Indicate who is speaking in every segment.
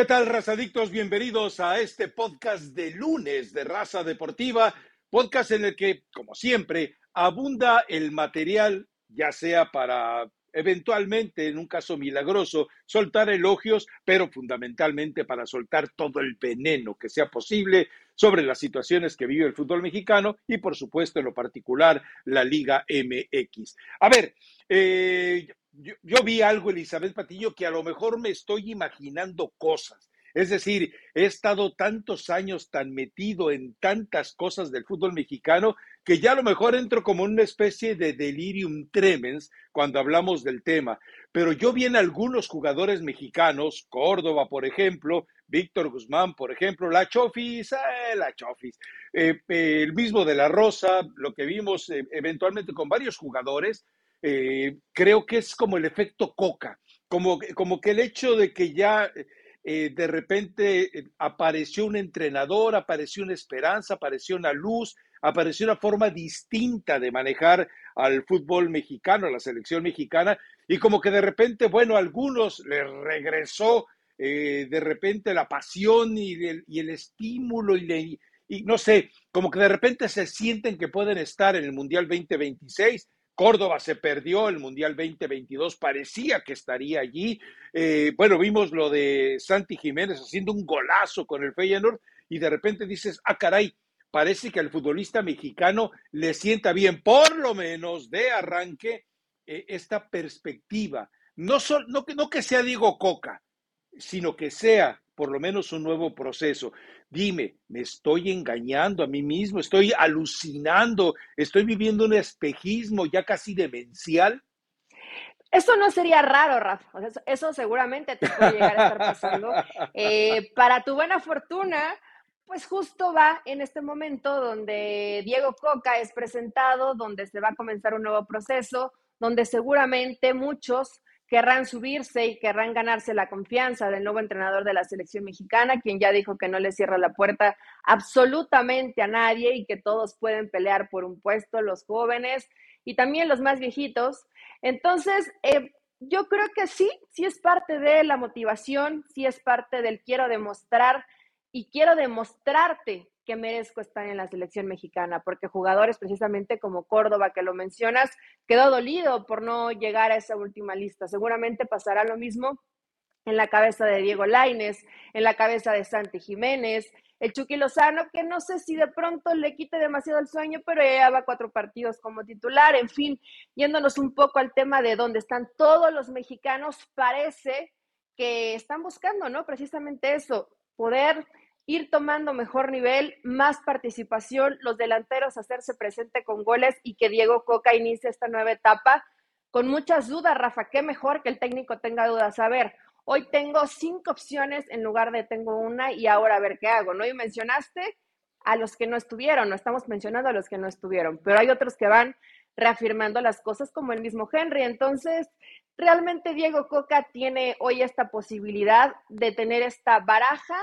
Speaker 1: ¿Qué tal, razadictos? Bienvenidos a este podcast de lunes de Raza Deportiva, podcast en el que, como siempre, abunda el material, ya sea para eventualmente, en un caso milagroso, soltar elogios, pero fundamentalmente para soltar todo el veneno que sea posible sobre las situaciones que vive el fútbol mexicano y, por supuesto, en lo particular, la Liga MX. A ver, eh, yo, vi algo, Elizabeth Patillo, que a lo mejor me estoy imaginando cosas. Es decir, he estado tantos años tan metido en tantas cosas del fútbol mexicano que ya a lo mejor entro como una especie de delirium tremens cuando hablamos del tema. Pero yo vi en algunos jugadores mexicanos, Córdoba, por ejemplo, Víctor Guzmán, por ejemplo, la Chofis, eh, la Chofis, eh, eh, el mismo de la Rosa, lo que vimos eventualmente con varios jugadores, eh, creo que es como el efecto coca, como, como que el hecho de que ya eh, de repente eh, apareció un entrenador, apareció una esperanza, apareció una luz, apareció una forma distinta de manejar al fútbol mexicano, a la selección mexicana, y como que de repente, bueno, a algunos les regresó de repente la pasión y el, y el estímulo y, y no sé, como que de repente se sienten que pueden estar en el Mundial 2026 Córdoba se perdió el Mundial 2022, parecía que estaría allí. Eh, bueno, vimos lo de Santi Jiménez haciendo un golazo con el Feyenoord y de repente dices, ah, caray, parece que al futbolista mexicano le sienta bien, por lo menos de arranque, eh, esta perspectiva. No, no, no que sea Diego Coca, sino que sea por lo menos un nuevo proceso. Dime, ¿me estoy engañando a mí mismo? ¿Estoy alucinando? ¿Estoy viviendo un espejismo ya casi demencial?
Speaker 2: Eso no sería raro, Rafa. Eso, seguramente te puede llegar a estar pasando. Eh, para tu buena fortuna, pues justo va en este momento donde Diego Coca es presentado, donde se va a comenzar un nuevo proceso, donde seguramente muchos querrán subirse y querrán ganarse la confianza del nuevo entrenador de la selección mexicana, quien ya dijo que no le cierra la puerta absolutamente a nadie y que todos pueden pelear por un puesto, los jóvenes y también los más viejitos. Entonces, eh, yo creo que sí, sí es parte de la motivación, sí es parte del quiero demostrar y quiero demostrarte que merezco estar en la selección mexicana, porque jugadores precisamente como Córdoba, que lo mencionas, quedó dolido por no llegar a esa última lista. Seguramente pasará lo mismo en la cabeza de Diego Laines, en la cabeza de Santi Jiménez, el Chucky Lozano, que no sé si de pronto le quite demasiado el sueño, pero ya va cuatro partidos como titular. En fin, yéndonos un poco al tema de dónde están todos los mexicanos, parece que están buscando, ¿no? Precisamente eso, poder ir tomando mejor nivel, más participación, los delanteros hacerse presente con goles y que Diego Coca inicie esta nueva etapa con muchas dudas, Rafa, qué mejor que el técnico tenga dudas. A ver, hoy tengo cinco opciones en lugar de tengo una y ahora a ver qué hago, ¿no? Y mencionaste a los que no estuvieron, no estamos mencionando a los que no estuvieron, pero hay otros que van reafirmando las cosas como el mismo Henry. Entonces, realmente Diego Coca tiene hoy esta posibilidad de tener esta baraja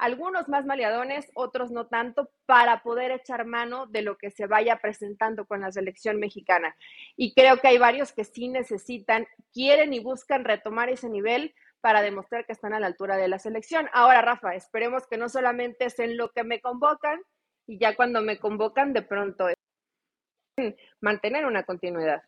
Speaker 2: algunos más maleadones, otros no tanto, para poder echar mano de lo que se vaya presentando con la selección mexicana. Y creo que hay varios que sí necesitan, quieren y buscan retomar ese nivel para demostrar que están a la altura de la selección. Ahora, Rafa, esperemos que no solamente es en lo que me convocan y ya cuando me convocan de pronto es mantener una continuidad.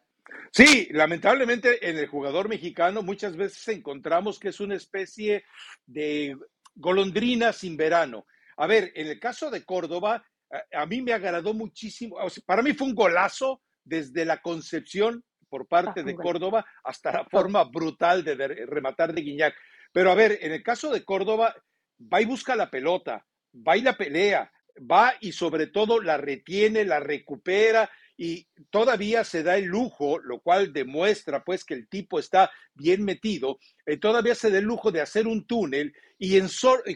Speaker 1: Sí, lamentablemente en el jugador mexicano muchas veces encontramos que es una especie de golondrina sin verano. A ver, en el caso de Córdoba, a, mí me agradó muchísimo. para mí fue un golazo desde la concepción por parte ah, de Córdoba hasta la forma brutal de, rematar de Guiñac. Pero a ver, en el caso de Córdoba, va y busca la pelota, va y la pelea, va y sobre todo la retiene, la recupera y todavía se da el lujo, lo cual demuestra pues que el tipo está bien metido, eh, todavía se da el lujo de hacer un túnel y,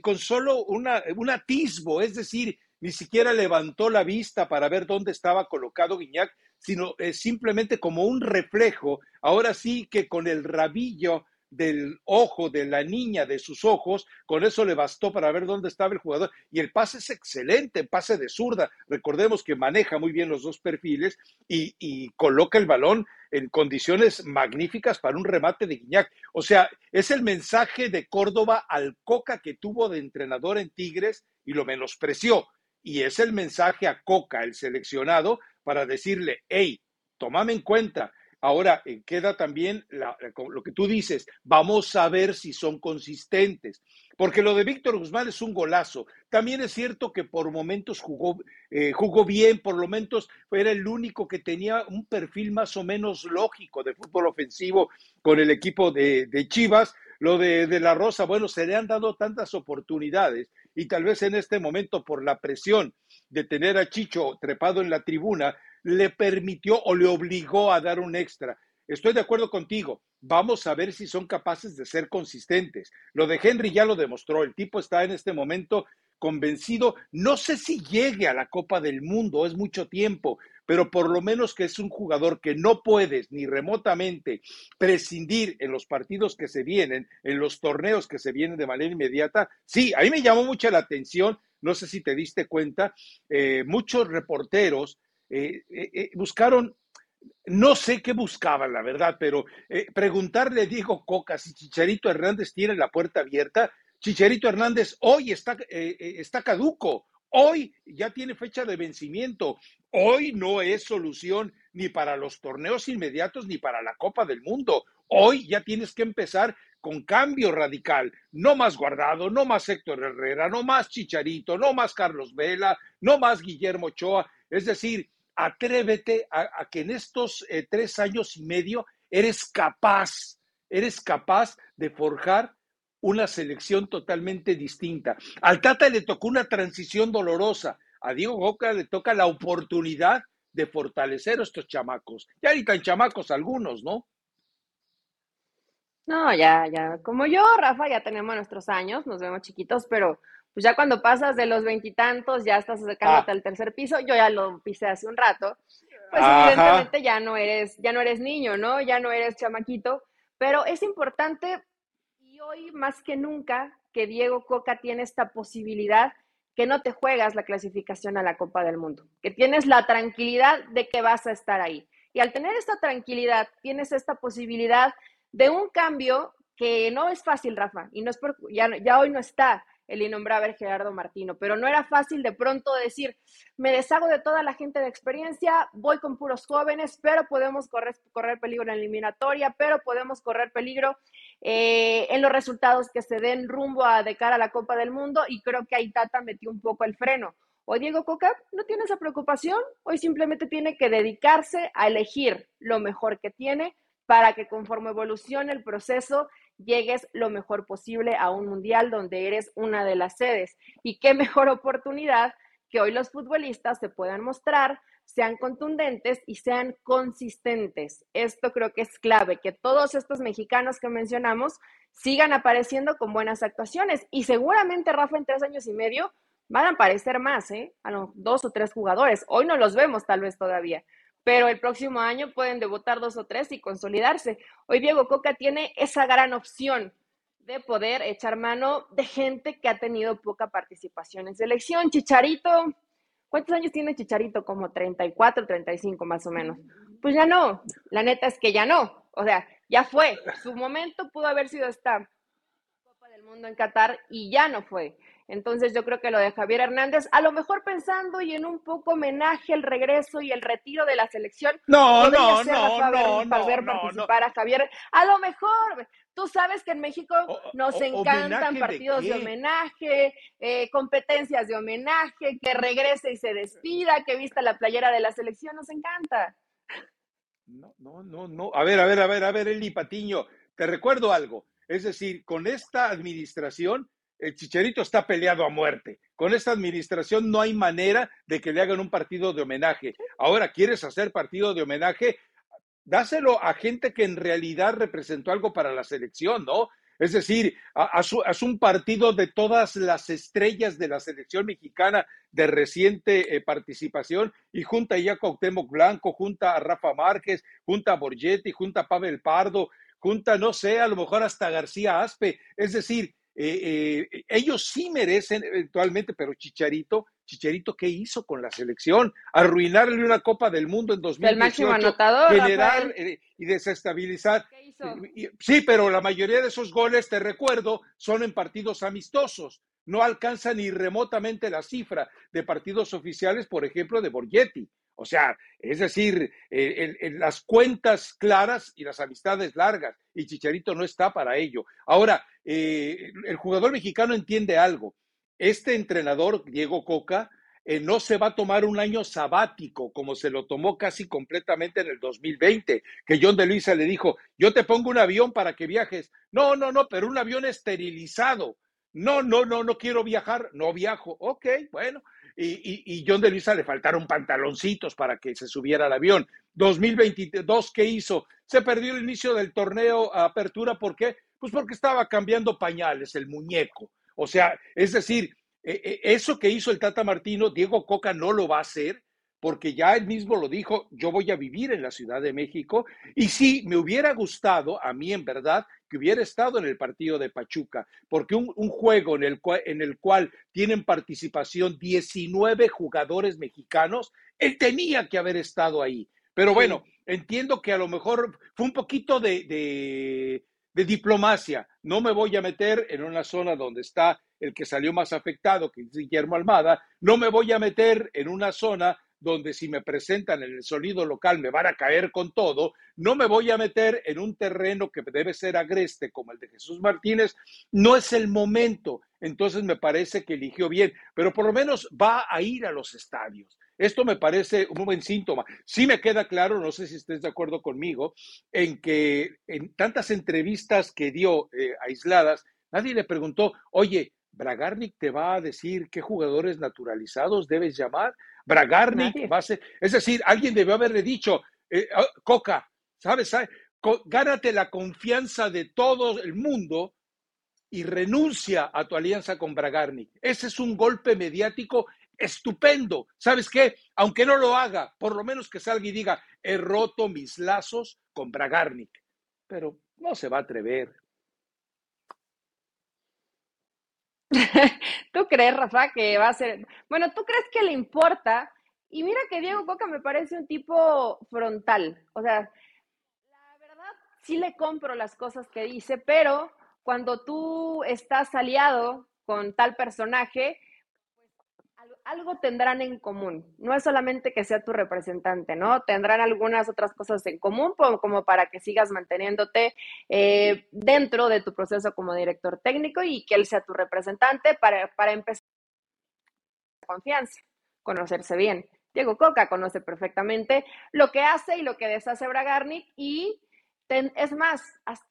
Speaker 1: con solo una, un atisbo, es decir, ni siquiera levantó la vista para ver dónde estaba colocado Guiñac, sino eh, simplemente como un reflejo, ahora sí que con el rabillo del ojo de la niña de sus ojos, con eso le bastó para ver dónde estaba el jugador. Y el pase es excelente, pase de zurda. Recordemos que maneja muy bien los dos perfiles y, y coloca el balón en condiciones magníficas para un remate de Guiñac. O sea, es el mensaje de Córdoba al Coca que tuvo de entrenador en Tigres y lo menospreció. Y es el mensaje a Coca, el seleccionado, para decirle, hey, tomame en cuenta, Ahora, eh, queda también lo que tú dices, vamos a ver si son consistentes, porque lo de Víctor Guzmán es un golazo. También es cierto que por momentos jugó, eh, jugó bien, por momentos era el único que tenía un perfil más o menos lógico de fútbol ofensivo con el equipo de, Chivas. Lo de, de La Rosa, bueno, se le han dado tantas oportunidades y tal vez en este momento por la presión de tener a Chicho trepado en la tribuna, le permitió o le obligó a dar un extra. Estoy de acuerdo contigo. Vamos a ver si son capaces de ser consistentes. Lo de Henry ya lo demostró. El tipo está en este momento convencido. No sé si llegue a la Copa del Mundo, es mucho tiempo, pero por lo menos que es un jugador que no puedes ni remotamente prescindir en los partidos que se vienen, en los torneos que se vienen de manera inmediata. Sí, a mí me llamó mucho la atención. No sé si te diste cuenta, eh, muchos reporteros eh, eh, eh, buscaron, no sé qué buscaban, la verdad, pero preguntarle a Diego Coca si Chicharito Hernández tiene la puerta abierta. Chicharito Hernández hoy está, está caduco, hoy ya tiene fecha de vencimiento, hoy no es solución ni para los torneos inmediatos ni para la Copa del Mundo. Hoy ya tienes que empezar con cambio radical, no más Guardado, no más Héctor Herrera, no más Chicharito, no más Carlos Vela, no más Guillermo Ochoa. Es decir, atrévete a, que en estos eh, tres años y medio eres capaz, eres capaz de forjar una selección totalmente distinta. Al Tata le tocó una transición dolorosa, a Diego Boca le toca la oportunidad de fortalecer a estos chamacos. Ya ni tan chamacos algunos, ¿no?
Speaker 2: No, ya, ya. Como yo, Rafa, ya tenemos nuestros años, nos vemos chiquitos, pero pues ya cuando pasas de los veintitantos, ya estás acercándote ah. al tercer piso, yo ya lo pisé hace un rato, pues evidentemente ya no eres, ya no eres niño, ¿no? Ya no eres chamaquito, pero es importante y hoy más que nunca que Diego Coca tiene esta posibilidad que no te juegas la clasificación a la Copa del Mundo, que tienes la tranquilidad de que vas a estar ahí. Y al tener esta tranquilidad, tienes esta posibilidad de un cambio que no es fácil, Rafa, y no es por, ya, ya hoy no está, el innombrable Gerardo Martino, pero no era fácil de pronto decir, me deshago de toda la gente de experiencia, voy con puros jóvenes, pero podemos correr, correr peligro en la eliminatoria, pero podemos correr peligro eh, en los resultados que se den rumbo a de cara a la Copa del Mundo y creo que ahí Tata metió un poco el freno. Hoy Diego Coca no tiene esa preocupación, hoy simplemente tiene que dedicarse a elegir lo mejor que tiene para que conforme evolucione el proceso llegues lo mejor posible a un mundial donde eres una de las sedes. Y qué mejor oportunidad que hoy los futbolistas se puedan mostrar, sean contundentes y sean consistentes. Esto creo que es clave, que todos estos mexicanos que mencionamos sigan apareciendo con buenas actuaciones. Y seguramente, Rafa, en tres años y medio van a aparecer más, ¿eh? A los dos o tres jugadores. Hoy no los vemos tal vez todavía, pero el próximo año pueden debutar dos o tres y consolidarse. Hoy Diego Coca tiene esa gran opción de poder echar mano de gente que ha tenido poca participación en selección. Chicharito, ¿cuántos años tiene Chicharito? Como 34, 35 más o menos. Pues ya no, la neta es que ya no. O sea, ya fue. Su momento pudo haber sido esta Copa del Mundo en Qatar y ya no fue. Entonces yo creo que lo de Javier Hernández, a lo mejor pensando y en un poco homenaje el regreso y el retiro de la selección.
Speaker 1: No, no, no, no,
Speaker 2: no, ver participar a Javier. A lo mejor, tú sabes que en México nos encantan partidos de, homenaje, eh, competencias de homenaje, que regrese y se despida, que vista la playera de la selección, nos encanta.
Speaker 1: No, no, no, no. A ver, a ver, a ver, a ver, Eli Patiño, te recuerdo algo. Es decir, con esta administración el Chicharito está peleado a muerte. Con esta administración no hay manera de que le hagan un partido de homenaje. Ahora, ¿quieres hacer partido de homenaje? Dáselo a gente que en realidad representó algo para la selección, ¿no? Es decir, haz, un partido de todas las estrellas de la selección mexicana de reciente eh, participación y junta ya a Blanco, junta a Rafa Márquez, junta a Borgetti, junta a Pavel Pardo, junta, no sé, a lo mejor hasta García Aspe. Es decir, eh, eh, ellos sí merecen eventualmente, pero Chicharito, Chicharito, ¿qué hizo con la selección? Arruinarle una Copa del Mundo en 2018. El máximo
Speaker 2: anotador.
Speaker 1: Generar eh, y desestabilizar. ¿Qué hizo? Sí, pero la mayoría de esos goles, te recuerdo, son en partidos amistosos. No alcanza ni remotamente la cifra de partidos oficiales, por ejemplo, de Borghetti. O sea, es decir, en, las cuentas claras y las amistades largas, y Chicharito no está para ello. Ahora, eh, el jugador mexicano entiende algo. Este entrenador, Diego Coca, eh, no se va a tomar un año sabático como se lo tomó casi completamente en el 2020, que John de Luisa le dijo, yo te pongo un avión para que viajes. No, no, no, pero un avión esterilizado. No, no, no, no quiero viajar, no viajo. Ok, bueno, y, John de Luisa le faltaron pantaloncitos para que se subiera al avión. 2022, ¿qué hizo? Se perdió el inicio del torneo a apertura, ¿por qué? Pues porque estaba cambiando pañales, el muñeco. O sea, es decir, e, e, eso que hizo el Tata Martino, Diego Coca no lo va a hacer porque ya él mismo lo dijo, yo voy a vivir en la Ciudad de México y sí, me hubiera gustado, a mí en verdad, que hubiera estado en el partido de Pachuca, porque un, juego en el, cual, en el cual tienen participación 19 jugadores mexicanos, él tenía que haber estado ahí. Pero bueno, entiendo que a lo mejor fue un poquito de, de, de diplomacia. No me voy a meter en una zona donde está el que salió más afectado, que es Guillermo Almada, no me voy a meter en una zona donde si me presentan en el sonido local me van a caer con todo, no me voy a meter en un terreno que debe ser agreste como el de Jesús Martínez, no es el momento. Entonces me parece que eligió bien, pero por lo menos va a ir a los estadios. Esto me parece un buen síntoma. Sí me queda claro, no sé si estés de acuerdo conmigo, en que en tantas entrevistas que dio eh, aisladas, nadie le preguntó, oye, Bragarnik te va a decir qué jugadores naturalizados debes llamar. Bragarnik va a ser, es decir, alguien debió haberle dicho, eh, ah, Coca, ¿sabes? Gánate la confianza de todo el mundo y renuncia a tu alianza con Bragarnik. Ese es un golpe mediático estupendo. ¿Sabes qué? Aunque no lo haga, por lo menos que salga y diga, he roto mis lazos con Bragarnik. Pero no se va a atrever.
Speaker 2: ¿Tú crees, Rafa, que va a ser... Bueno, ¿tú crees que le importa? Y mira que Diego Coca me parece un tipo frontal. O sea, la verdad, sí le compro las cosas que dice, pero cuando tú estás aliado con tal personaje, algo tendrán en común. No es solamente que sea tu representante, ¿no? Tendrán algunas otras cosas en común como para que sigas manteniéndote eh, dentro de tu proceso como director técnico y que él sea tu representante para, para empezar confianza, conocerse bien. Diego Coca conoce perfectamente lo que hace y lo que deshace Bragarnik y es más,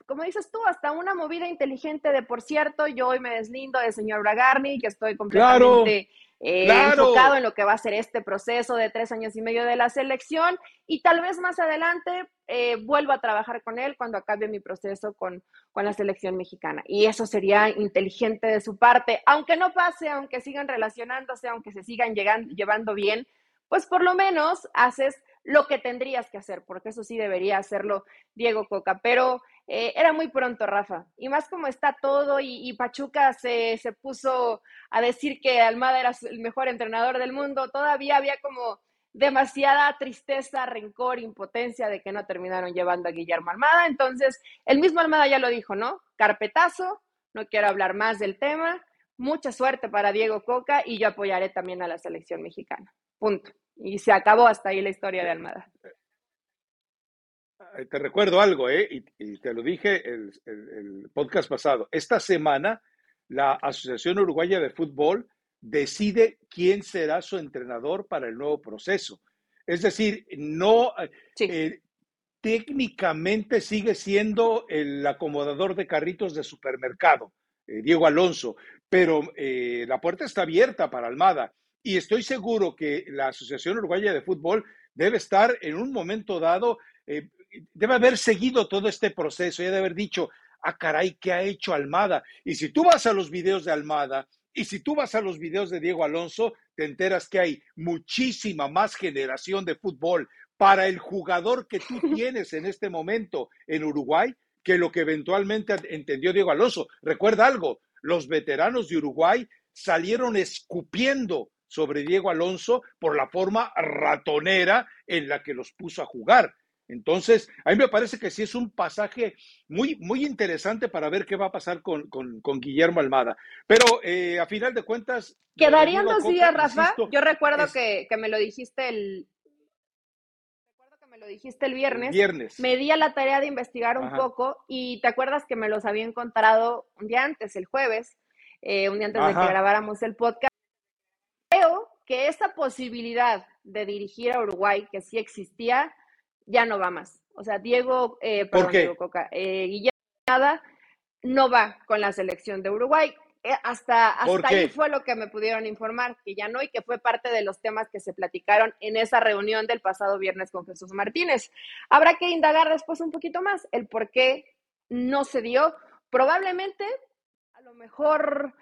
Speaker 2: como dices tú, hasta una movida inteligente de, por cierto, yo hoy me deslindo del señor Bragarnik, que estoy completamente eh, enfocado en lo que va a ser este proceso de tres años y medio de la selección y tal vez más adelante eh, vuelva a trabajar con él cuando acabe mi proceso con, con la selección mexicana. Y eso sería inteligente de su parte, aunque no pase, aunque sigan relacionándose, aunque se sigan llegando, llevando bien, pues por lo menos haces lo que tendrías que hacer, porque eso sí debería hacerlo Diego Coca. Pero eh, era muy pronto, Rafa. Y más como está todo y, Pachuca se, se, puso a decir que Almada era el mejor entrenador del mundo, todavía había como demasiada tristeza, rencor, impotencia de que no terminaron llevando a Guillermo Almada. Entonces, el mismo Almada ya lo dijo, ¿no? Carpetazo, no quiero hablar más del tema. Mucha suerte para Diego Coca y yo apoyaré también a la selección mexicana. Punto. Y se acabó hasta ahí la historia de Almada.
Speaker 1: Eh, te recuerdo algo, ¿eh? y, te lo dije el, el, podcast pasado. Esta semana, la Asociación Uruguaya de Fútbol decide quién será su entrenador para el nuevo proceso. Es decir, no eh, técnicamente sigue siendo el acomodador de carritos de supermercado, eh, Diego Alonso, pero la puerta está abierta para Almada. Y estoy seguro que la Asociación Uruguaya de Fútbol debe estar en un momento dado debe haber seguido todo este proceso y debe haber dicho, ah, caray, ¿qué ha hecho Almada? Y si tú vas a los videos de Almada y si tú vas a los videos de Diego Alonso, te enteras que hay muchísima más generación de fútbol para el jugador que tú tienes en este momento en Uruguay que lo que eventualmente entendió Diego Alonso. Recuerda algo, los veteranos de Uruguay salieron escupiendo sobre Diego Alonso por la forma ratonera en la que los puso a jugar. Entonces, a mí me parece que sí es un pasaje muy, muy interesante para ver qué va a pasar con, Guillermo Almada. Pero eh, a final de cuentas...
Speaker 2: Quedarían dos días, Rafa. Yo recuerdo que, me lo dijiste el... Recuerdo que me lo dijiste el viernes.
Speaker 1: Viernes.
Speaker 2: Me di a la tarea de investigar un poco y te acuerdas que me los había encontrado un día antes, el jueves, eh, un día antes de que grabáramos el podcast. Creo que esa posibilidad de dirigir a Uruguay, que sí existía, ya no va más. O sea, Diego, eh, perdón, Diego Coca, eh, Guillermo no va con la selección de Uruguay. Eh, hasta hasta ahí fue lo que me pudieron informar, que ya no y que fue parte de los temas que se platicaron en esa reunión del pasado viernes con Jesús Martínez. Habrá que indagar después un poquito más el por qué no se dio. Probablemente, a lo mejor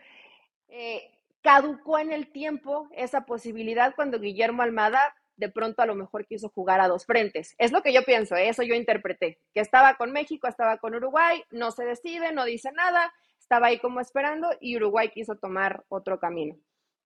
Speaker 2: eh, caducó en el tiempo esa posibilidad cuando Guillermo Almada de pronto a lo mejor quiso jugar a dos frentes. Es lo que yo pienso, ¿eh? eso yo interpreté, que estaba con México, estaba con Uruguay, no se decide, no dice nada, estaba ahí como esperando y Uruguay quiso tomar otro camino.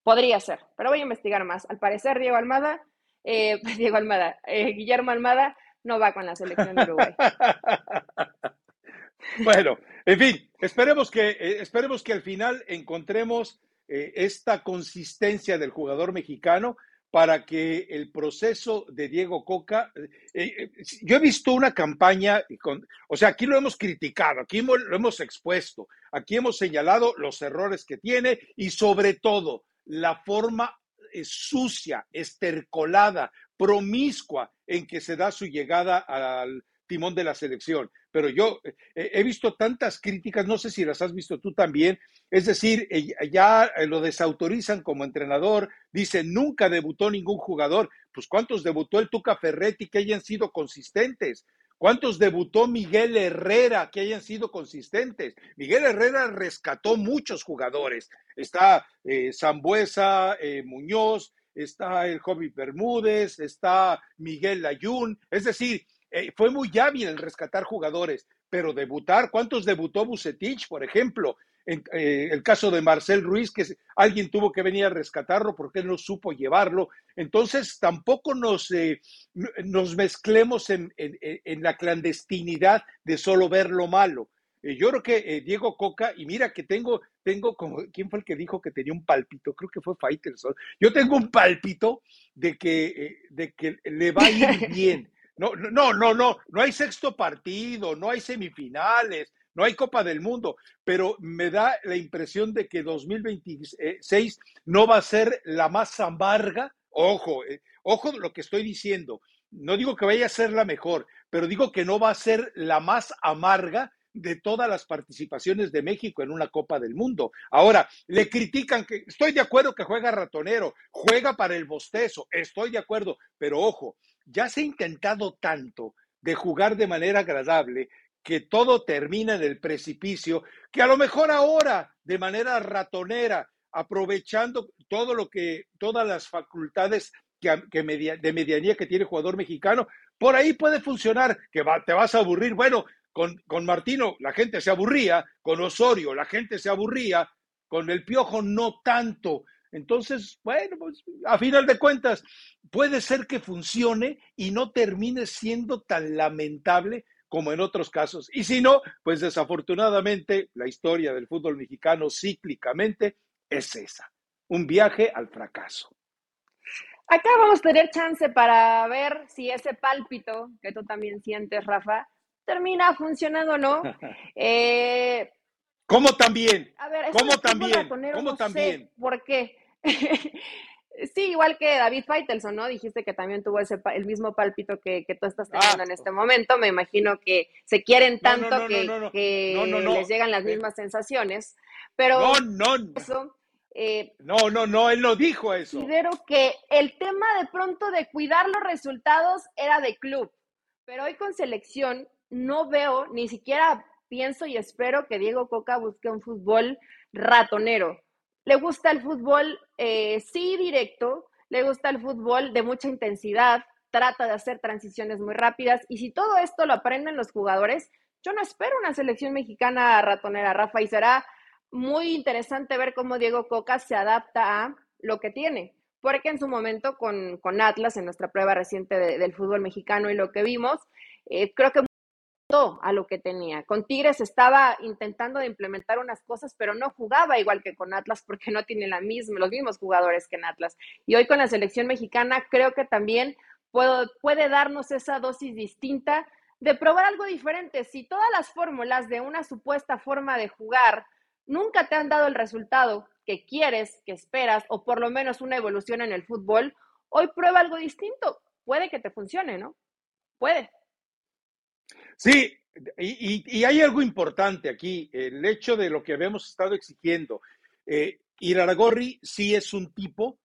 Speaker 2: Podría ser, pero voy a investigar más. Al parecer, Diego Almada, eh, Diego Almada, eh, Guillermo Almada no va con la selección de Uruguay.
Speaker 1: bueno, en fin, esperemos que, esperemos que al final encontremos esta consistencia del jugador mexicano para que el proceso de Diego Coca, eh, eh, yo he visto una campaña, con, o sea, aquí lo hemos criticado, aquí lo hemos expuesto, aquí hemos señalado los errores que tiene y sobre todo la forma eh, sucia, estercolada, promiscua en que se da su llegada al timón de la selección. Pero yo he visto tantas críticas, no sé si las has visto tú también, es decir, eh, ya eh, lo desautorizan como entrenador, dicen nunca debutó ningún jugador. Pues ¿cuántos debutó el Tuca Ferretti que hayan sido consistentes? ¿Cuántos debutó Miguel Herrera que hayan sido consistentes? Miguel Herrera rescató muchos jugadores. Está eh, eh, Muñoz, está el Jovi Bermúdez, está Miguel Ayun. Es decir, fue muy hábil en rescatar jugadores, pero debutar, ¿cuántos debutó Bucetich, por ejemplo? en, eh, el caso de Marcel Ruiz, que alguien tuvo que venir a rescatarlo porque él no supo llevarlo. Entonces, tampoco nos, eh, nos mezclemos en, la clandestinidad de solo ver lo malo. Eh, yo creo que Diego Coca, y mira que tengo, tengo como, ¿quién fue el que dijo que tenía un palpito? Creo que fue Faitelson. Yo tengo un palpito de que, de que le va a ir bien. No, no, no, no, no hay sexto partido, no hay semifinales, no hay Copa del Mundo, pero me da la impresión de que 2026 no va a ser la más amarga. Ojo, eh, ojo lo que estoy diciendo. No digo que vaya a ser la mejor, pero digo que no va a ser la más amarga de todas las participaciones de México en una Copa del Mundo. Ahora, le critican que estoy de acuerdo que juega ratonero, juega para el bostezo, estoy de acuerdo, pero ojo, ya se ha intentado tanto de jugar de manera agradable que todo termina en el precipicio, que a lo mejor ahora, de manera ratonera, aprovechando todo lo que, todas las facultades que, de medianía que tiene jugador mexicano, por ahí puede funcionar, que te vas a aburrir. Bueno, con, con Martino la gente se aburría, con Osorio la gente se aburría, con el Piojo no tanto. Entonces, bueno, pues a final de cuentas, puede ser que funcione y no termine siendo tan lamentable como en otros casos. Y si no, pues desafortunadamente la historia del fútbol mexicano cíclicamente es esa, un viaje al fracaso.
Speaker 2: Acá vamos a tener chance para ver si ese pálpito que tú también sientes, Rafa, termina funcionando o no. Eh,
Speaker 1: ¿Cómo también? A ver, ¿Cómo también? ¿Cómo también?
Speaker 2: ¿Por qué? Sí, igual que David Feitelson, ¿no? Dijiste que también tuvo ese, el mismo pálpito que, que tú estás teniendo en este momento. Me imagino que se quieren tanto que, les llegan las mismas sensaciones. Pero
Speaker 1: no, no, eso, eh, no, no, no, él no dijo eso.
Speaker 2: Considero que el tema de pronto de cuidar los resultados era de club, pero hoy con selección no veo, ni siquiera pienso y espero que Diego Coca busque un fútbol ratonero le gusta el fútbol, eh, sí, directo, le gusta el fútbol de mucha intensidad, trata de hacer transiciones muy rápidas y si todo esto lo aprenden los jugadores, Yo no espero una selección mexicana ratonera, Rafa, y será muy interesante ver cómo Diego Coca se adapta a lo que tiene. Porque en su momento con, con Atlas, en nuestra prueba reciente del fútbol mexicano y lo que vimos, eh, creo que a lo que tenía. Con Tigres estaba intentando de implementar unas cosas, pero no jugaba igual que con Atlas porque no tiene los mismos jugadores que en Atlas. Y hoy con la selección mexicana creo que también puedo, puede darnos esa dosis distinta de probar algo diferente. Si todas las fórmulas de una supuesta forma de jugar nunca te han dado el resultado que quieres, que esperas, o por lo menos una evolución en el fútbol, hoy prueba algo distinto. Puede que te funcione, ¿no? Puede.
Speaker 1: Sí, y, hay algo importante aquí, el hecho de lo que habíamos estado exigiendo. Eh, Iraragorri sí es un tipo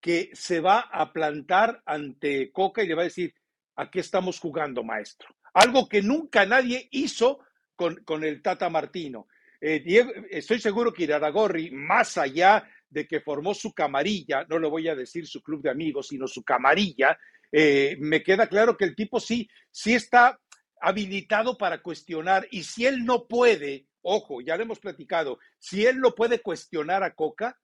Speaker 1: que se va a plantar ante Coca y le va a decir, aquí estamos jugando, maestro. Algo que nunca nadie hizo con, con el Tata Martino. Eh, estoy seguro que Iraragorri, más allá de que formó su camarilla, no le voy a decir su club de amigos, sino su camarilla, eh, me queda claro que el tipo sí, sí está habilitado para cuestionar y si él no puede, ojo, ya lo hemos platicado, si él no puede cuestionar a Coca,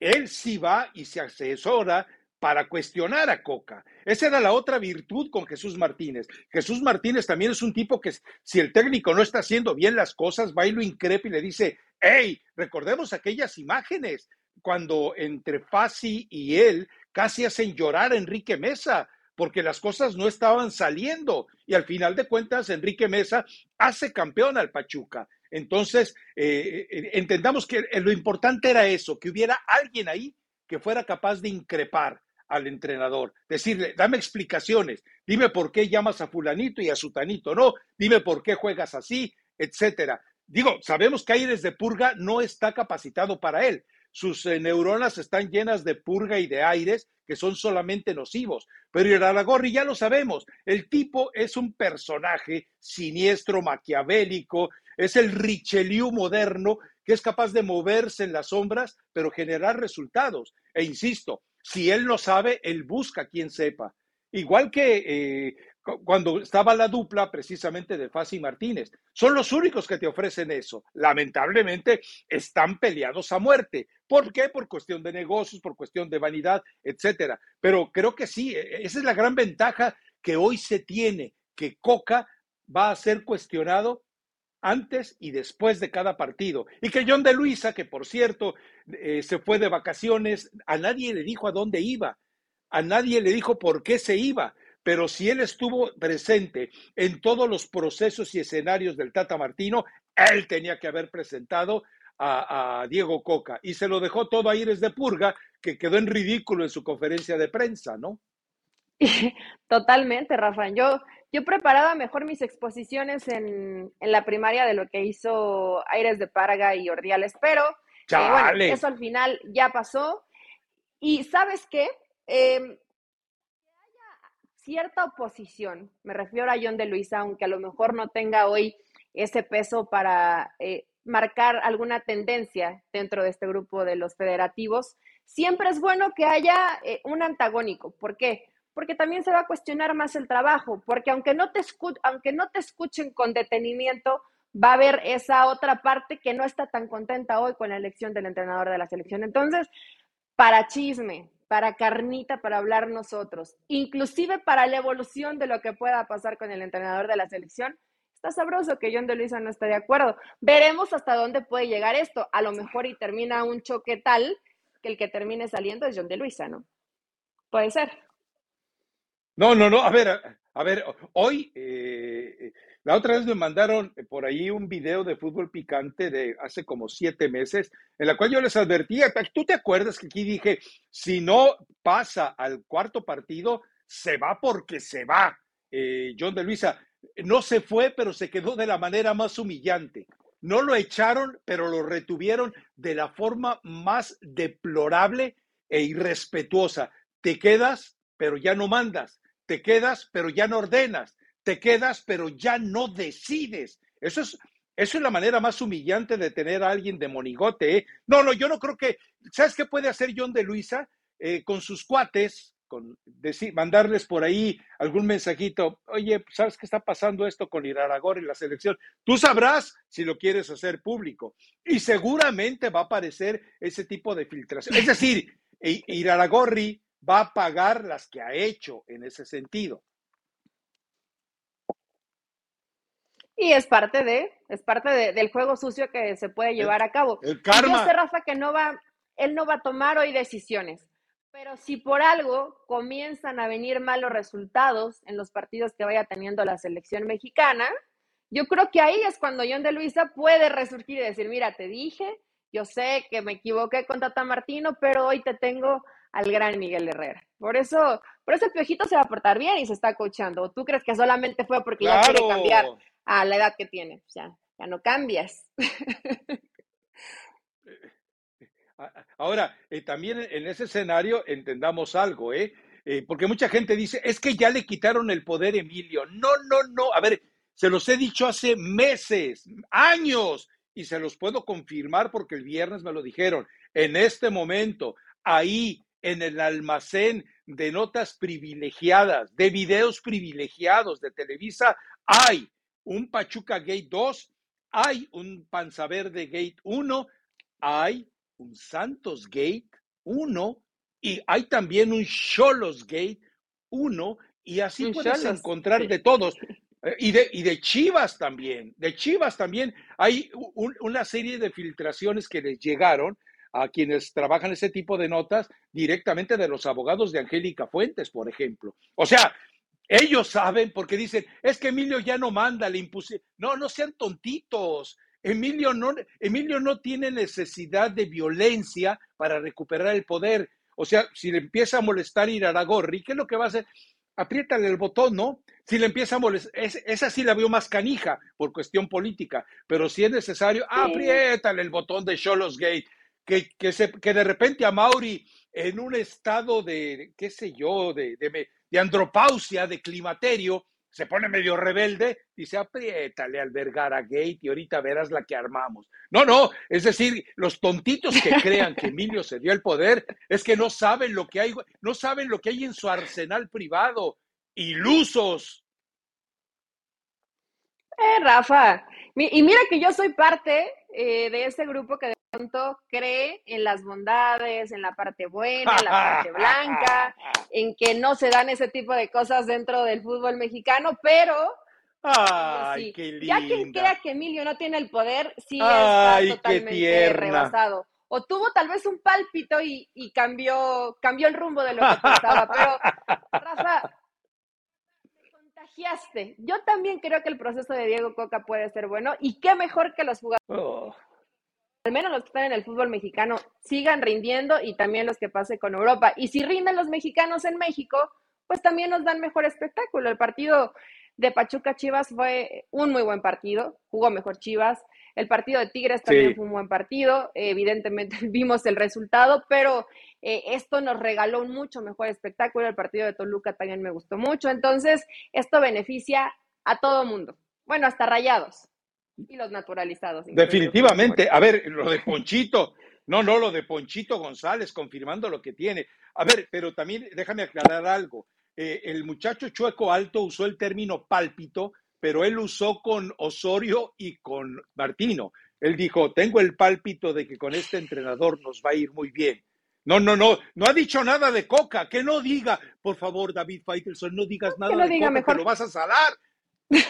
Speaker 1: él sí va y se asesora para cuestionar a Coca. Esa era la otra virtud con Jesús Martínez. Jesús Martínez también es un tipo que si el técnico no está haciendo bien las cosas, va y lo increpa y le dice, hey, recordemos aquellas imágenes cuando entre Fasi y él casi hacen llorar a Enrique Mesa porque las cosas no estaban saliendo. Y al final de cuentas Enrique Mesa hace campeón al Pachuca. Entonces, eh, eh, entendamos que lo importante era eso, que hubiera alguien ahí que fuera capaz de increpar al entrenador, decirle, dame explicaciones, dime por qué llamas a fulanito y a sutanito, no, dime por qué juegas así, etcétera. Digo, sabemos que Aires de Purga no está capacitado para él, sus eh, neuronas están llenas de purga y de aires son solamente nocivos. Pero Iraragorri ya lo sabemos, el tipo es un personaje siniestro, maquiavélico, es el Richelieu moderno que es capaz de moverse en las sombras, pero generar resultados. E insisto, si él no sabe, él busca quien sepa. Igual que eh, cuando estaba la dupla precisamente de Fasi Martínez. Son los únicos que te ofrecen eso. Lamentablemente están peleados a muerte. ¿Por qué? Por cuestión de negocios, por cuestión de vanidad, etcétera. Pero creo que sí, e, esa es la gran ventaja que hoy se tiene, que Coca va a ser cuestionado antes y después de cada partido. Y que John de Luisa, que por cierto eh, se fue de vacaciones, a nadie le dijo a dónde iba, a nadie le dijo por qué se iba pero si él estuvo presente en todos los procesos y escenarios del Tata Martino, él tenía que haber presentado a, Diego Coca y se lo dejó todo a Iris de Purga, que quedó en ridículo en su conferencia de prensa, ¿no?
Speaker 2: Totalmente, Rafa. Yo, yo preparaba mejor mis exposiciones en, la primaria de lo que hizo Aires de Parga y Ordiales, pero eh, eso al final ya pasó. Y sabes qué? Eh, cierta oposición, me refiero a John de Luisa, aunque a lo mejor no tenga hoy ese peso para eh, marcar alguna tendencia dentro de este grupo de los federativos, siempre es bueno que haya eh, un antagónico. ¿Por qué? Porque también se va a cuestionar más el trabajo, porque aunque no, te aunque no te escuchen con detenimiento, va a haber esa otra parte que no está tan contenta hoy con la elección del entrenador de la selección. Entonces, para chisme, para carnita, para hablar nosotros, inclusive para la evolución de lo que pueda pasar con el entrenador de la selección. Está sabroso que John de Luisa no esté de acuerdo. Veremos hasta dónde puede llegar esto. A lo mejor y termina un choque tal que el que termine saliendo es John de Luisa, ¿no? Puede ser.
Speaker 1: No, no, no. A ver, a, ver, hoy eh, la otra vez me mandaron por ahí un video de fútbol picante de hace como siete meses, en la cual yo les advertía, tú te acuerdas que aquí dije, si no pasa al cuarto partido, se va porque se va. Eh, John de Luisa no se fue, pero se quedó de la manera más humillante. No lo echaron, pero lo retuvieron de la forma más deplorable e irrespetuosa. Te quedas, pero ya no mandas. Te quedas, pero ya no ordenas te quedas, pero ya no decides. Eso es, eso es la manera más humillante de tener a alguien de monigote. ¿eh? No, no, yo no creo que. ¿Sabes qué puede hacer John de Luisa? Eh, con sus cuates, con decir, mandarles por ahí algún mensajito, oye, ¿sabes qué está pasando esto con Iraragor y la selección? Tú sabrás si lo quieres hacer público y seguramente va a aparecer ese tipo de filtración. Es decir, Iraragorri va a pagar las que ha hecho en ese sentido.
Speaker 2: Y es parte de, es parte del juego sucio que se puede llevar a cabo.
Speaker 1: El karma.
Speaker 2: yo sé, Rafa, que no va, él no va a tomar hoy decisiones. Pero si por algo comienzan a venir malos resultados en los partidos que vaya teniendo la selección mexicana, yo creo que ahí es cuando John de Luisa puede resurgir y decir, mira, te dije, yo sé que me equivoqué con Tata Martino, pero hoy te tengo al gran Miguel Herrera. Por eso, por eso el piojito se va a portar bien y se está coachando. ¿O tú crees que solamente fue porque ya quiere cambiar a la edad que tiene? ya, ya no cambias.
Speaker 1: Ahora, eh, también en ese escenario entendamos algo, ¿eh? ¿eh? Porque mucha gente dice, es que ya le quitaron el poder a Emilio. No, no, no. A ver, se los he dicho hace meses, años, y se los puedo confirmar porque el viernes me lo dijeron. En este momento, ahí en el almacén de notas privilegiadas, de videos privilegiados de Televisa, hay un Pachuca Gate 2, hay un Panza Verde Gate 1, hay un Santos Gate 1 y hay también un Cholos Gate 1 y así puedes encontrar de todos. Eh, y de, y de Chivas también, de Chivas también hay una serie de filtraciones que les llegaron a quienes trabajan ese tipo de notas directamente de los abogados de Angélica Fuentes, por ejemplo. O sea, ellos saben porque dicen, es que Emilio ya no manda, le impuse. No, no sean tontitos. Emilio no, Emilio no tiene necesidad de violencia para recuperar el poder. O sea, si le empieza a molestar Iraragorri, ¿qué es lo que va a hacer? Apriétale el botón, ¿no? Si le empieza a molestar, esa sí la veo más canija por cuestión política, pero si es necesario, apriétale el botón de Cholos Gate, que, que, se, que de repente a Mauri en un estado de, qué sé yo, de, de, de andropausia, de climaterio, se pone medio rebelde, dice, apriétale al Vergara Gate y ahorita verás la que armamos. No, no, es decir, los tontitos que crean que Emilio se dio el poder es que no saben lo que hay, no saben lo que hay en su arsenal privado. Ilusos.
Speaker 2: Eh, Rafa, y mira que yo soy parte eh, de ese grupo que pronto cree en las bondades, en la parte buena, en la parte blanca, en que no se dan ese tipo de cosas dentro del fútbol mexicano, pero
Speaker 1: Ay, qué
Speaker 2: ya quien crea que Emilio no tiene el poder, sí está totalmente rebasado. O tuvo tal vez un pálpito y, cambió, cambió el rumbo de lo que pensaba. Pero, Rafa, yo también creo que el proceso de Diego Coca puede ser bueno y qué mejor que los jugadores. Oh. Al menos los que están en el fútbol mexicano sigan rindiendo y también los que pase con Europa. Y si rinden los mexicanos en México, pues también nos dan mejor espectáculo. El partido de Pachuca Chivas fue un muy buen partido, jugó mejor Chivas. El partido de Tigres también fue un buen partido, evidentemente vimos el resultado, pero eh, esto nos regaló un mucho mejor espectáculo. El partido de Toluca también me gustó mucho. Entonces, esto beneficia a todo mundo. Bueno, hasta rayados y los naturalizados.
Speaker 1: Definitivamente. A ver, lo de Ponchito. No, no, lo de Ponchito González, confirmando lo que tiene. A ver, pero también déjame aclarar algo. Eh, el muchacho Chueco Alto usó el término pálpito, pero él usó con Osorio y con Martino. Él dijo, tengo el pálpito de que con este entrenador nos va a ir muy bien. No, no, no, no ha dicho nada de Coca, que no diga, por favor, David Faitelson, no digas nada de Coca, mejor. que lo vas a salar.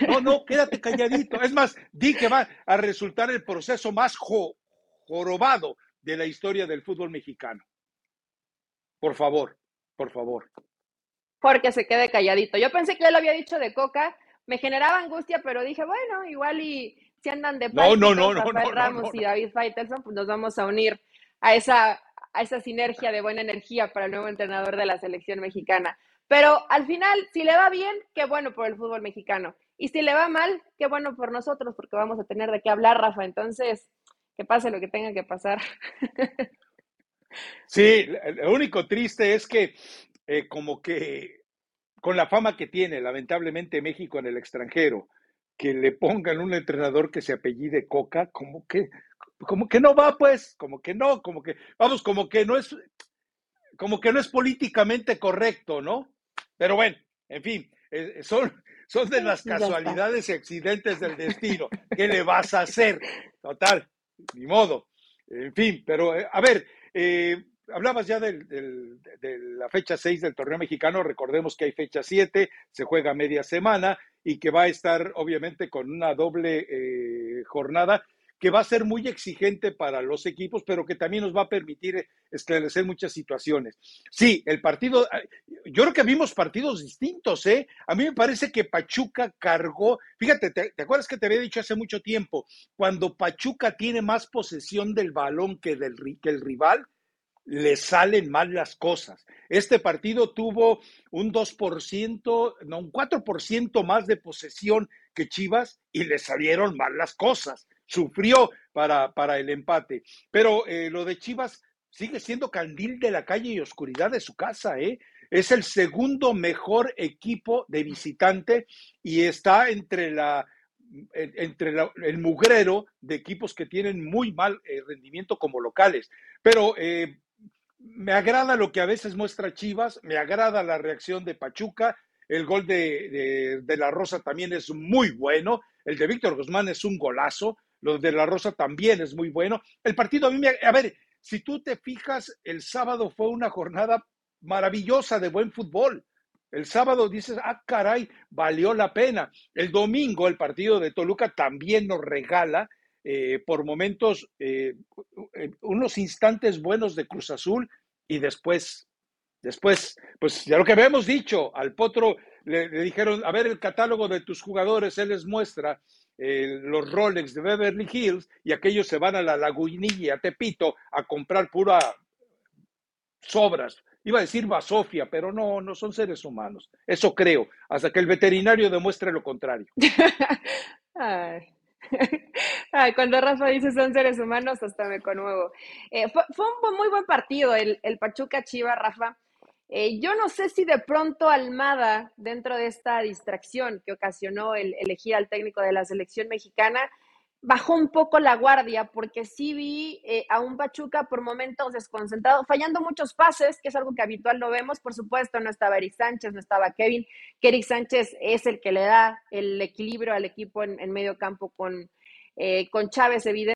Speaker 1: No, no, quédate calladito. Es más, di que va a resultar el proceso más jorobado de la historia del fútbol mexicano. Por favor, por favor.
Speaker 2: Porque se quede calladito. Yo pensé que él había dicho de Coca, me generaba angustia, pero dije, bueno, igual y si andan de
Speaker 1: no, no, no, no,
Speaker 2: Ramos y David Faitelson, pues nos vamos a unir a esa a esa sinergia de buena energía para el nuevo entrenador de la selección mexicana. Pero al final, si le va bien, qué bueno por el fútbol mexicano. Y si le va mal, qué bueno por nosotros, porque vamos a tener de qué hablar, Rafa. Entonces, que pase lo que tenga que pasar.
Speaker 1: Sí, lo único triste es que eh, como que con la fama que tiene, lamentablemente, México en el extranjero, que le pongan un entrenador que se apellide Coca, como que como que no va, pues, como que no, como que, vamos, como que no es, como que no es políticamente correcto, ¿no? Pero bueno, en fin, eh, son, son de las casualidades y accidentes del destino. ¿Qué le vas a hacer? Total, ni modo. En fin, pero eh, a ver, eh, hablabas ya de la fecha 6 del torneo mexicano, recordemos que hay fecha 7, se juega media semana y que va a estar obviamente con una doble jornada que va a ser muy exigente para los equipos, pero que también nos va a permitir esclarecer muchas situaciones. Sí, el partido, yo creo que vimos partidos distintos, ¿eh? A mí me parece que Pachuca cargó, fíjate, ¿te, acuerdas que te había dicho hace mucho tiempo? Cuando Pachuca tiene más posesión del balón que, del, que el rival, le salen mal las cosas. Este partido tuvo un 2%, no, un 4% más de posesión que Chivas y le salieron mal las cosas sufrió para, para el empate. Pero eh, lo de Chivas sigue siendo candil de la calle y oscuridad de su casa, ¿eh? Es el segundo mejor equipo de visitante y está entre la entre el mugrero de equipos que tienen muy mal eh, rendimiento como locales. Pero eh, me agrada lo que a veces muestra Chivas, me agrada la reacción de Pachuca, el gol de, de, La Rosa también es muy bueno, el de Víctor Guzmán es un golazo, lo de La Rosa también es muy bueno. El partido a mí me... A ver, si tú te fijas, el sábado fue una jornada maravillosa de buen fútbol. El sábado dices, ah, caray, valió la pena. El domingo el partido de Toluca también nos regala eh, por momentos eh, unos instantes buenos de Cruz Azul y después, después, pues ya lo que habíamos dicho, al Potro le dijeron, a ver el catálogo de tus jugadores, él les muestra los Rolex de Beverly Hills y aquellos se van a la lagunilla, a Tepito, a comprar pura sobras. Iba a decir basofia, pero no, no son seres humanos. Eso creo, hasta que el veterinario demuestre lo contrario.
Speaker 2: Ay. cuando Rafa dice son seres humanos, hasta me conmuevo. Eh, fue, un muy buen partido el, el Pachuca Chiva, Rafa. Eh, yo no sé si de pronto Almada, dentro de esta distracción que ocasionó el elegir al técnico de la selección mexicana, bajó un poco la guardia, porque sí vi eh, a un Pachuca por momentos desconcentrado, fallando muchos pases, que es algo que habitual no vemos. Por supuesto, no estaba Eric Sánchez, no estaba Kevin, que Eric Sánchez es el que le da el equilibrio al equipo en, medio campo con, eh, con Chávez, evidente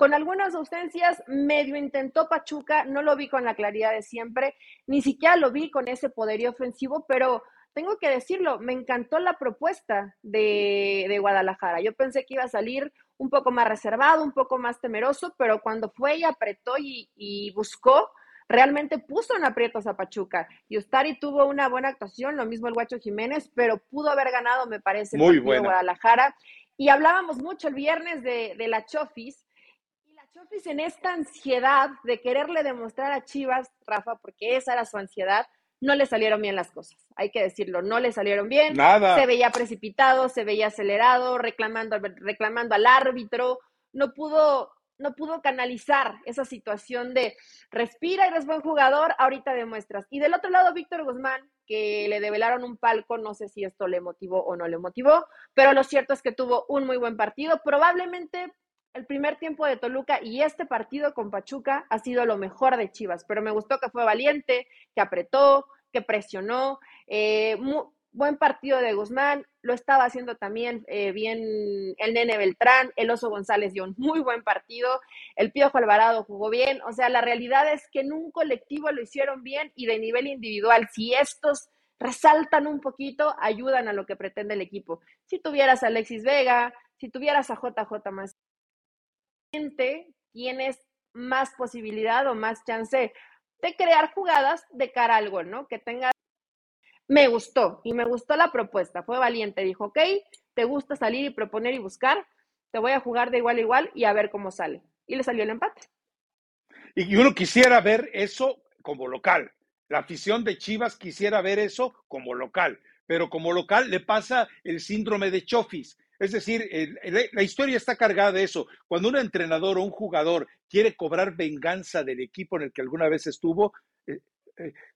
Speaker 2: con algunas ausencias, medio intentó Pachuca, no lo vi con la claridad de siempre, ni siquiera lo vi con ese poderío ofensivo, pero tengo que decirlo, me encantó la propuesta de, Guadalajara. Yo pensé que iba a salir un poco más reservado, un poco más temeroso, pero cuando fue y apretó y, buscó, realmente puso en aprietos a Pachuca. Y Ustari tuvo una buena actuación, lo mismo el Guacho Jiménez, pero pudo haber ganado, me parece,
Speaker 1: Muy
Speaker 2: Guadalajara. Y hablábamos mucho el viernes de, de la Chofis, Chofis en esta ansiedad de quererle demostrar a Chivas, Rafa, porque esa era su ansiedad, no le salieron bien las cosas. Hay que decirlo, no le salieron bien.
Speaker 1: Nada.
Speaker 2: Se veía precipitado, se veía acelerado, reclamando, reclamando al árbitro. No pudo, no pudo canalizar esa situación de respira, eres buen jugador, ahorita demuestras. Y del otro lado, Víctor Guzmán, que le develaron un palco, no sé si esto le motivó o no le motivó, pero lo cierto es que tuvo un muy buen partido, probablemente el primer tiempo de Toluca y este partido con Pachuca ha sido lo mejor de Chivas, pero me gustó que fue valiente, que apretó, que presionó. Eh, buen partido de Guzmán, lo estaba haciendo también eh, bien el Nene Beltrán, el Oso González dio un muy buen partido, el Piojo Alvarado jugó bien, o sea, la realidad es que en un colectivo lo hicieron bien y de nivel individual, si estos resaltan un poquito, ayudan a lo que pretende el equipo. Si tuvieras a Alexis Vega, si tuvieras a JJ más tienes más posibilidad o más chance de crear jugadas de cara a algo, ¿no? Que tenga... Me gustó y me gustó la propuesta, fue valiente, dijo, ok, te gusta salir y proponer y buscar, te voy a jugar de igual a igual y a ver cómo sale. Y le salió el empate.
Speaker 1: Y uno quisiera ver eso como local. La afición de Chivas quisiera ver eso como local, pero como local le pasa el síndrome de Chofis, es decir, la historia está cargada de eso. Cuando un entrenador o un jugador quiere cobrar venganza del equipo en el que alguna vez estuvo, eh,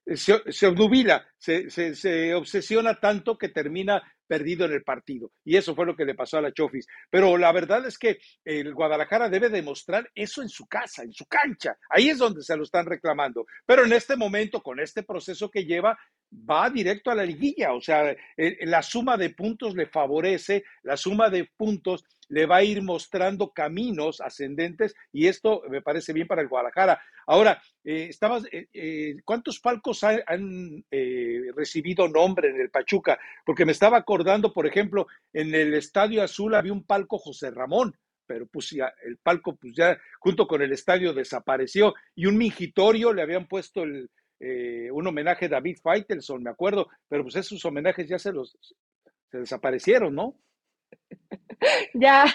Speaker 1: eh, se, obnubila, se, obsesiona tanto que termina perdido en el partido. Y eso fue lo que le pasó a la Chofis. Pero la verdad es que el Guadalajara debe demostrar eso en su casa, en su cancha. Ahí es donde se lo están reclamando. Pero en este momento, con este proceso que lleva, va directo a la liguilla. O sea, la suma de puntos le favorece, la suma de puntos le va a ir mostrando caminos ascendentes y esto me parece bien para el Guadalajara. Ahora, eh, estabas, eh, eh, ¿cuántos palcos han recibido nombre en el Pachuca? Porque me estaba acordando, por ejemplo, en el Estadio Azul había un palco José Ramón, pero pues ya, el palco pues ya junto con el estadio desapareció y un mingitorio le habían puesto el, un homenaje a David Faitelson, me acuerdo, pero pues esos homenajes ya se los se desaparecieron, ¿no?
Speaker 2: ya,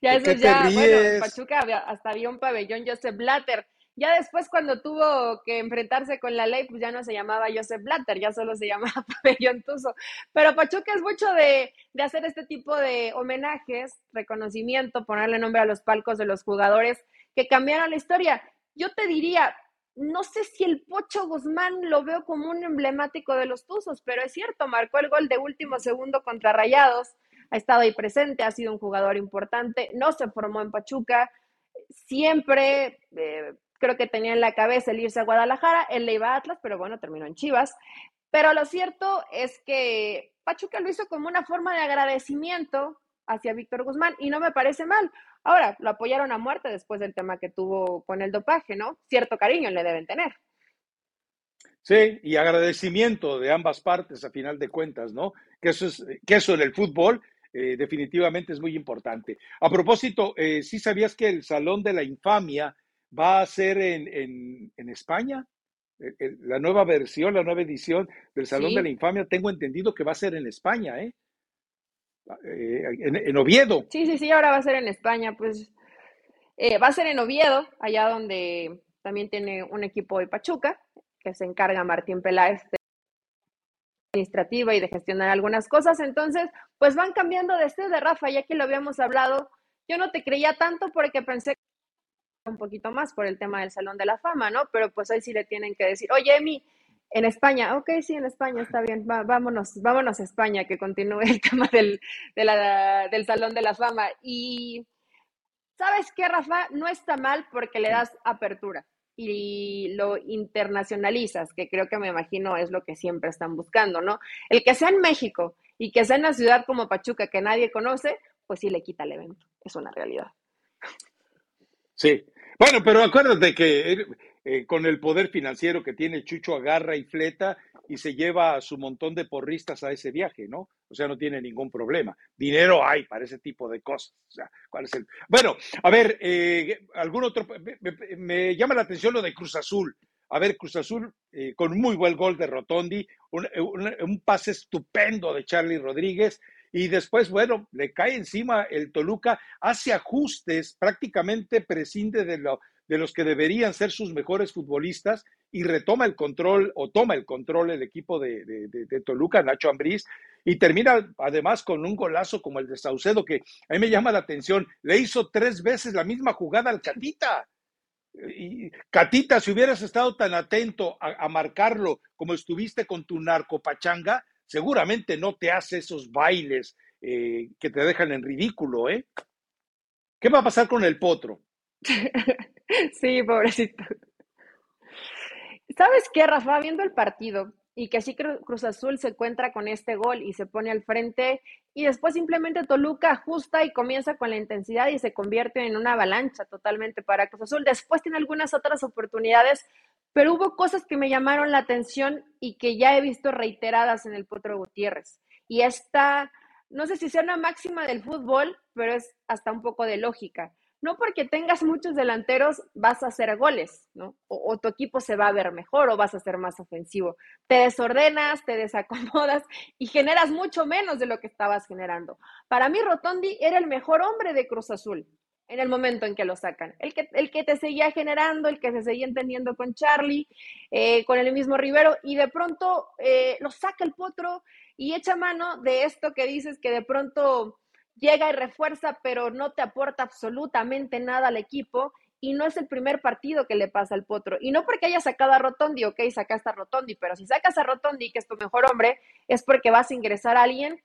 Speaker 2: ya eso ya, bueno, Pachuca hasta había un pabellón Joseph Blatter. Ya después cuando tuvo que enfrentarse con la ley, pues ya no se llamaba Joseph Blatter, ya solo se llamaba pabellón Tuzo. Pero Pachuca es mucho de, de hacer este tipo de homenajes, reconocimiento, ponerle nombre a los palcos de los jugadores que cambiaron la historia. Yo te diría, no sé si el Pocho Guzmán lo veo como un emblemático de los Tuzos, pero es cierto, marcó el gol de último segundo contra Rayados ha estado ahí presente, ha sido un jugador importante, no se formó en Pachuca, siempre eh, creo que tenía en la cabeza el irse a Guadalajara, él le iba a Atlas, pero bueno, terminó en Chivas. Pero lo cierto es que Pachuca lo hizo como una forma de agradecimiento hacia Víctor Guzmán y no me parece mal. Ahora, lo apoyaron a muerte después del tema que tuvo con el dopaje, ¿no? Cierto cariño le deben tener.
Speaker 1: Sí, y agradecimiento de ambas partes a final de cuentas, ¿no? Que eso es, que eso en el fútbol eh, definitivamente es muy importante. A propósito, eh, ¿sí sabías que el Salón de la Infamia va a ser en, España? Eh, la nueva versión, la nueva edición del Salón de la Infamia, tengo entendido que va a ser en España, ¿eh? En, Oviedo.
Speaker 2: Sí, sí, sí, ahora va a ser en España, pues va a ser en Oviedo, allá donde también tiene un equipo de Pachuca, que se encarga Martín Peláez administrativa y de gestionar algunas cosas. Entonces, pues van cambiando de de Rafa, ya que lo habíamos hablado. Yo no te creía tanto porque pensé un poquito más por el tema del Salón de la Fama, ¿no? Pero pues ahí sí le tienen que decir, oye, Emi, en España, ok, sí, en España está bien, vámonos, vámonos a España, que continúe el tema del, del Salón de la Fama. Y, ¿sabes qué, Rafa? No está mal porque le das apertura y lo internacionalizas, que creo que me imagino es lo que siempre están buscando, ¿no? El que sea en México y que sea en una ciudad como Pachuca que nadie conoce, pues sí le quita el evento, es una realidad.
Speaker 1: Sí, bueno, pero acuérdate que eh, con el poder financiero que tiene Chucho agarra y fleta y se lleva a su montón de porristas a ese viaje, ¿no? O sea, no tiene ningún problema. Dinero hay para ese tipo de cosas. O sea, ¿cuál es el... Bueno, a ver, eh, algún otro... Me, llama la atención lo de Cruz Azul. A ver, Cruz Azul eh, con muy buen gol de Rotondi, un, un, pase estupendo de Charlie Rodríguez y después, bueno, le cae encima el Toluca, hace ajustes, prácticamente prescinde de, lo, de los que deberían ser sus mejores futbolistas y retoma el control o toma el control el equipo de, Toluca, Nacho Ambriz, y termina además con un golazo como el de Saucedo, que a mí me llama la atención, le hizo tres veces la misma jugada al Catita. Y, Catita, si hubieras estado tan atento a, marcarlo como estuviste con tu narcopachanga, seguramente no te hace esos bailes eh, que te dejan en ridículo, ¿eh? ¿Qué va a pasar con el potro?
Speaker 2: sí, pobrecito. ¿Sabes qué, Rafa? Viendo el partido y que así Cruz Azul se encuentra con este gol y se pone al frente y después simplemente Toluca ajusta y comienza con la intensidad y se convierte en una avalancha totalmente para Cruz Azul. Después tiene algunas otras oportunidades, pero hubo cosas que me llamaron la atención y que ya he visto reiteradas en el Potro Gutiérrez. Y esta, no sé si sea una máxima del fútbol, pero es hasta un poco de lógica no porque tengas muchos delanteros vas a hacer goles, ¿no? O, tu equipo se va a ver mejor o vas a ser más ofensivo. Te desordenas, te desacomodas y generas mucho menos de lo que estabas generando. Para mí, Rotondi era el mejor hombre de Cruz Azul en el momento en que lo sacan. El que, el que te seguía generando, el que se seguía entendiendo con Charlie, eh, con el mismo Rivero, y de pronto eh, lo saca el potro y echa mano de esto que dices que de pronto llega y refuerza, pero no te aporta absolutamente nada al equipo y no es el primer partido que le pasa al Potro. Y no porque haya sacado a Rotondi, ok, sacaste a Rotondi, pero si sacas a Rotondi, que es tu mejor hombre, es porque vas a ingresar a alguien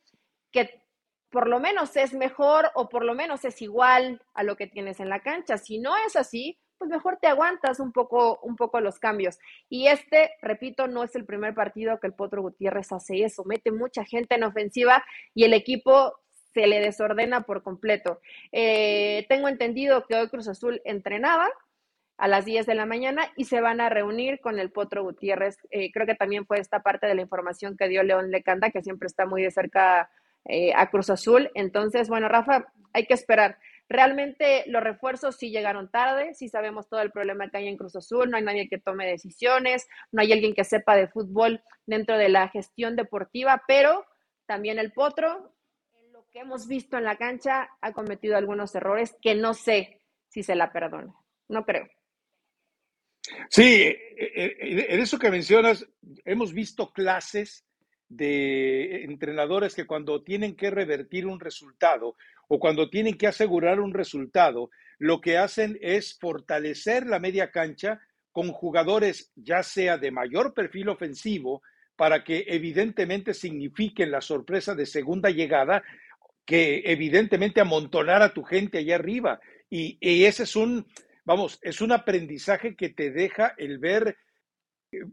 Speaker 2: que por lo menos es mejor o por lo menos es igual a lo que tienes en la cancha. Si no es así, pues mejor te aguantas un poco, un poco los cambios. Y este, repito, no es el primer partido que el Potro Gutiérrez hace eso, mete mucha gente en ofensiva y el equipo se le desordena por completo. Eh, tengo entendido que hoy Cruz Azul entrenaba a las 10 de la mañana y se van a reunir con el Potro Gutiérrez. Eh, creo que también fue esta parte de la información que dio León Lecanda, que siempre está muy de cerca eh, a Cruz Azul. Entonces, bueno, Rafa, hay que esperar. Realmente los refuerzos sí llegaron tarde, sí sabemos todo el problema que hay en Cruz Azul, no hay nadie que tome decisiones, no hay alguien que sepa de fútbol dentro de la gestión deportiva, pero también el Potro, que hemos visto en la cancha, ha cometido algunos errores que no sé si se la perdona, no creo.
Speaker 1: Sí, eh, eh, en eso que mencionas, hemos visto clases de entrenadores que cuando tienen que revertir un resultado o cuando tienen que asegurar un resultado, lo que hacen es fortalecer la media cancha con jugadores ya sea de mayor perfil ofensivo para que evidentemente signifiquen la sorpresa de segunda llegada, que evidentemente amontonar a tu gente allá arriba. Y, ese es un, vamos, es un aprendizaje que te deja el ver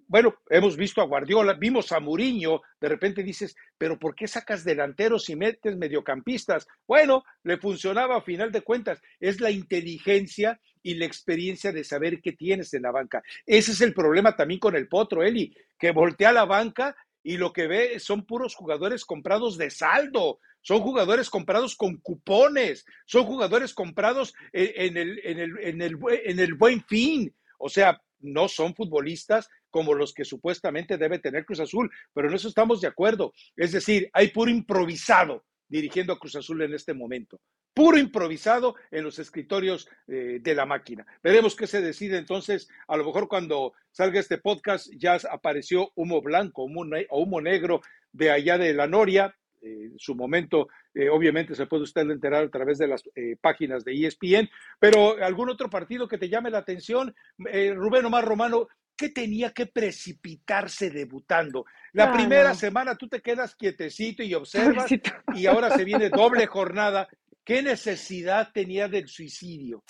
Speaker 1: bueno, hemos visto a Guardiola, vimos a Muriño, de repente dices, pero ¿por qué sacas delanteros y metes mediocampistas? Bueno, le funcionaba a final de cuentas, es la inteligencia y la experiencia de saber qué tienes en la banca. Ese es el problema también con el Potro, Eli, que voltea la banca y lo que ve son puros jugadores comprados de saldo, son jugadores comprados con cupones, son jugadores comprados en, el, en, el, en, el, en el buen fin. O sea, no son futbolistas como los que supuestamente debe tener Cruz Azul, pero en eso estamos de acuerdo. Es decir, hay puro improvisado dirigiendo a Cruz Azul en este momento. Puro improvisado en los escritorios eh, de la máquina. Veremos qué se decide entonces. A lo mejor cuando salga este podcast ya apareció humo blanco o humo negro de allá de la Noria. en su momento, eh, obviamente se puede usted enterar a través de las eh, páginas de ESPN, pero algún otro partido que te llame la atención, Rubén Omar Romano, ¿Qué tenía que precipitarse debutando? La primera semana tú te quedas quietecito y observas y ahora se viene doble jornada. ¿Qué necesidad tenía del suicidio?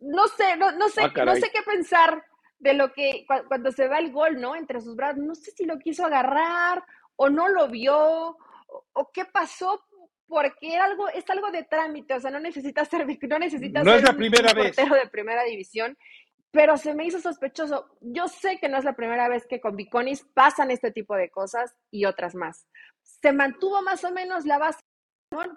Speaker 2: No sé, no, sé, ah, no sé qué pensar de lo que cuando se va el gol, ¿no? Entre sus brazos, no sé si lo quiso agarrar o no lo vio o, qué pasó porque era algo, es algo de trámite, o sea, no necesitas ser, no necesitas
Speaker 1: no es la primera vez.
Speaker 2: de primera división pero se me hizo sospechoso. Yo sé que no es la primera vez que con Biconis pasan este tipo de cosas y otras más. Se mantuvo más o menos la base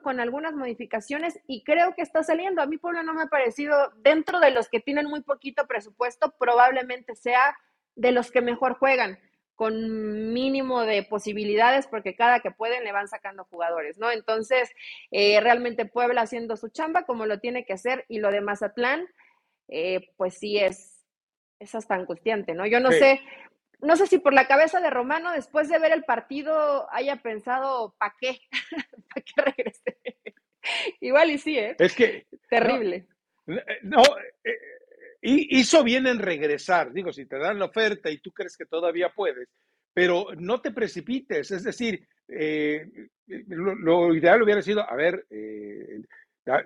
Speaker 2: con algunas modificaciones y creo que está saliendo. A mí Puebla no me ha parecido, dentro de los que tienen muy poquito presupuesto, probablemente sea de los que mejor juegan, con mínimo de posibilidades, porque cada que pueden le van sacando jugadores, ¿no? Entonces, eh, realmente Puebla haciendo su chamba como lo tiene que hacer y lo de Mazatlán, eh, pues sí es, es hasta angustiante, ¿no? Yo no sé, no sé si por la cabeza de Romano, después de ver el partido, haya pensado, ¿para qué? ¿Para qué regrese? Igual y sí, ¿eh?
Speaker 1: Es que...
Speaker 2: Terrible.
Speaker 1: No, eh, hizo bien en regresar, digo, si te dan la oferta y tú crees que todavía puedes, pero no te precipites, es decir, eh, lo, ideal hubiera sido, a ver, eh,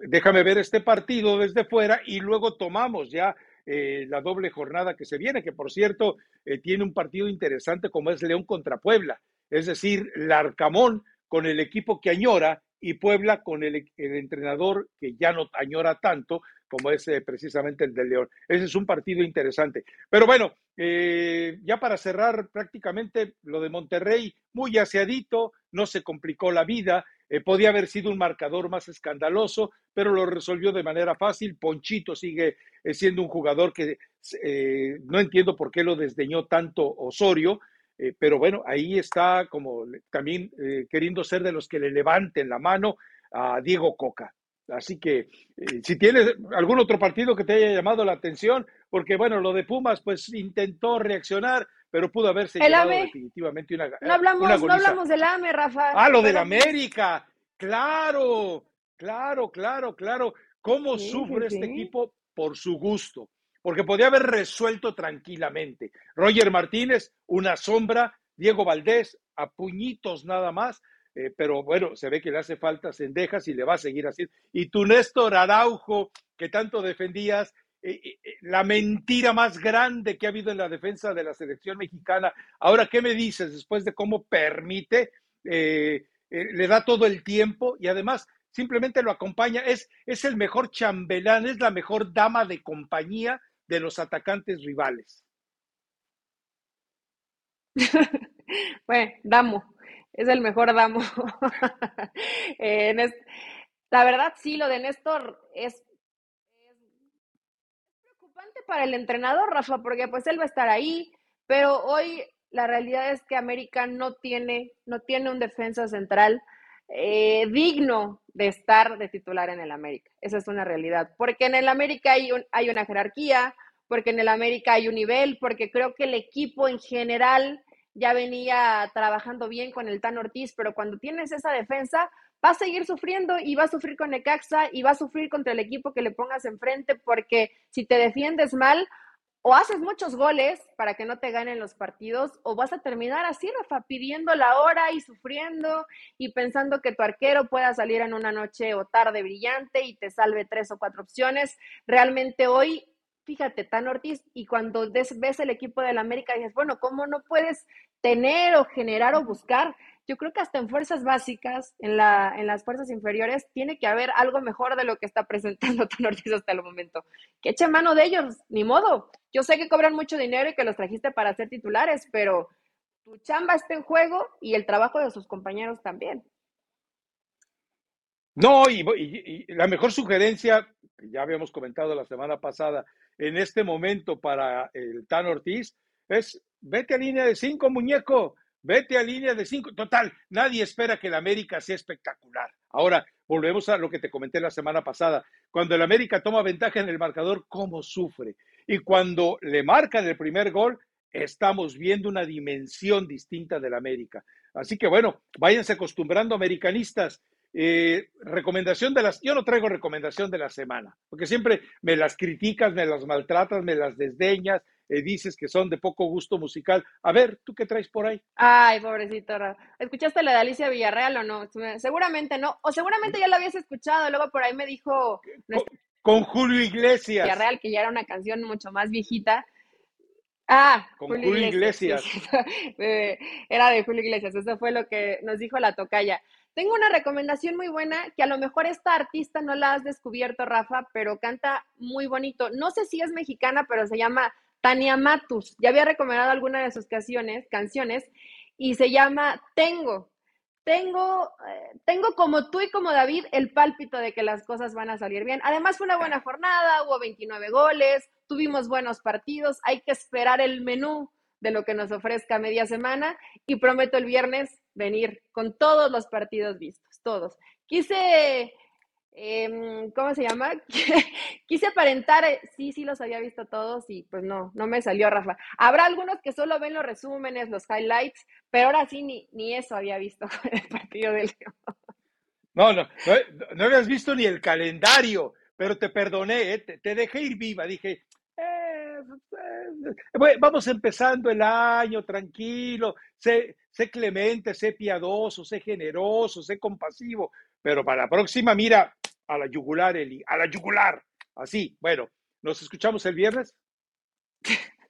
Speaker 1: déjame ver este partido desde fuera y luego tomamos ya eh, la doble jornada que se viene, que por cierto eh, tiene un partido interesante como es León contra Puebla, es decir, Larcamón con el equipo que añora y Puebla con el, entrenador que ya no añora tanto como es eh, precisamente el de León. Ese es un partido interesante. Pero bueno, ya para cerrar prácticamente lo de Monterrey, muy aseadito, no se complicó la vida. Eh, podía haber sido un marcador más escandaloso, pero lo resolvió de manera fácil. Ponchito sigue eh, siendo un jugador que eh, no entiendo por qué lo desdeñó tanto Osorio, pero bueno, ahí está como también queriendo ser de los que le levanten la mano a Diego Coca. Así que si tienes algún otro partido que te haya llamado la atención, porque bueno, lo de Pumas pues intentó reaccionar, pero pudo haberse
Speaker 2: el definitivamente una No hablamos, no hablamos del AME, Rafa.
Speaker 1: Ah, lo del América. Claro, claro, claro, claro. ¿Cómo sufre este equipo por su gusto? Porque podía haber resuelto tranquilamente. Roger Martínez, una sombra, Diego Valdés, a puñitos nada más. Eh, pero bueno, se ve que le hace falta Cendejas y le va a seguir haciendo. Y tu Néstor Araujo, que tanto defendías, eh, eh, la mentira más grande que ha habido en la defensa de la selección mexicana. Ahora, ¿qué me dices después de cómo permite, le da todo el tiempo y además simplemente lo acompaña? Es, es el mejor chambelán, es la mejor dama de compañía de los atacantes rivales.
Speaker 2: bueno, damo, es el mejor damo. la verdad, sí, lo de Néstor es, preocupante para el entrenador, Rafa, porque pues él va a estar ahí, pero hoy la realidad es que América no tiene, no tiene un defensa central eh, digno de estar de titular en el América. Esa es una realidad, porque en el América hay, hay una jerarquía, porque en el América hay un nivel, porque creo que el equipo en general ya venía trabajando bien con el Tan Ortiz, pero cuando tienes esa defensa, va a seguir sufriendo y va a sufrir con Necaxa y va a sufrir contra el equipo que le pongas enfrente, porque si te defiendes mal, o haces muchos goles para que no te ganen los partidos, o vas a terminar así, Rafa, pidiendo la hora y sufriendo y pensando que tu arquero pueda salir en una noche o tarde brillante y te salve tres o cuatro opciones. Realmente hoy fíjate, Tan Ortiz, y cuando ves el equipo del América dices, bueno, ¿cómo no puedes tener o generar o buscar? Yo creo que hasta en fuerzas básicas, en, la, en las fuerzas inferiores, tiene que haber algo mejor de lo que está presentando Tan Ortiz hasta el momento. Que eche mano de ellos, ni modo. Yo sé que cobran mucho dinero y que los trajiste para ser titulares, pero tu chamba está en juego y el trabajo de sus compañeros también.
Speaker 1: No, y, la mejor sugerencia, que ya habíamos comentado la semana pasada, en este momento para el Tan Ortiz es vete a línea de cinco, muñeco, vete a línea de cinco. Total, nadie espera que el América sea espectacular. Ahora, volvemos a lo que te comenté la semana pasada. Cuando el América toma ventaja en el marcador, ¿cómo sufre? Y cuando le marcan el primer gol, estamos viendo una dimensión distinta del América. Así que bueno, váyanse acostumbrando, americanistas. Eh, recomendación de las, yo no traigo recomendación de la semana, porque siempre me las criticas, me las maltratas, me las desdeñas, eh, dices que son de poco gusto musical. A ver, ¿tú qué traes por ahí?
Speaker 2: Ay, pobrecito. ¿Escuchaste la de Alicia Villarreal o no? Seguramente no, o seguramente ya la habías escuchado, luego por ahí me dijo...
Speaker 1: Con, Julio Iglesias.
Speaker 2: Villarreal, que ya era una canción mucho más viejita. Ah,
Speaker 1: con Julio, Iglesias.
Speaker 2: Eh, era de Julio Iglesias, eso fue lo que nos dijo la tocaya. Tengo una recomendación muy buena que a lo mejor esta artista no la has descubierto, Rafa, pero canta muy bonito. No sé si es mexicana, pero se llama Tania Matus. Ya había recomendado alguna de sus canciones, canciones y se llama Tengo. Tengo, eh, tengo como tú y como David el pálpito de que las cosas van a salir bien. Además fue una buena jornada, hubo 29 goles, tuvimos buenos partidos, hay que esperar el menú de lo que nos ofrezca media semana y prometo el viernes venir con todos los partidos vistos, todos. Quise, em, ¿cómo se llama? Quise aparentar, eh, sí, sí los había visto todos y pues no, no me salió, Rafa. Habrá algunos que solo ven los resúmenes, los highlights, pero ahora sí ni, ni eso había visto el partido del
Speaker 1: No, no, no, habías visto ni el calendario, pero te perdoné, eh, te dejé ir viva, dije, vamos empezando el año tranquilo, sé, sé, clemente, sé piadoso, sé generoso, sé compasivo, pero para la próxima, mira, a la yugular, Eli, a la yugular. Así, bueno, ¿nos escuchamos el viernes?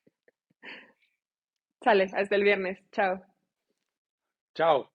Speaker 2: Sale, hasta el viernes. Chao.
Speaker 1: Chao.